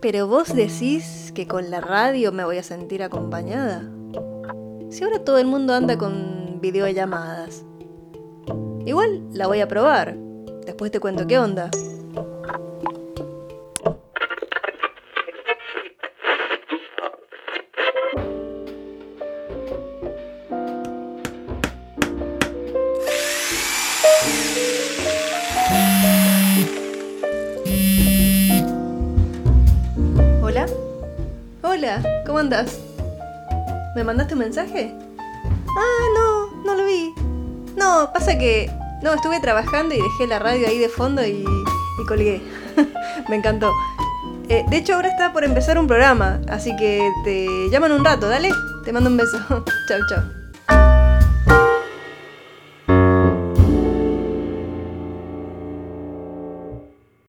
pero vos decís que con la radio me voy a sentir acompañada. Si ahora todo el mundo anda con videollamadas. Igual la voy a probar. Después te cuento qué onda. Hola. Hola, ¿cómo andas? ¿Me mandaste un mensaje? Ah, no, no lo vi. No, pasa que... No, estuve trabajando y dejé la radio ahí de fondo y, y colgué. Me encantó. Eh, de hecho, ahora está por empezar un programa, así que te llaman un rato, dale. Te mando un beso. chau, chau.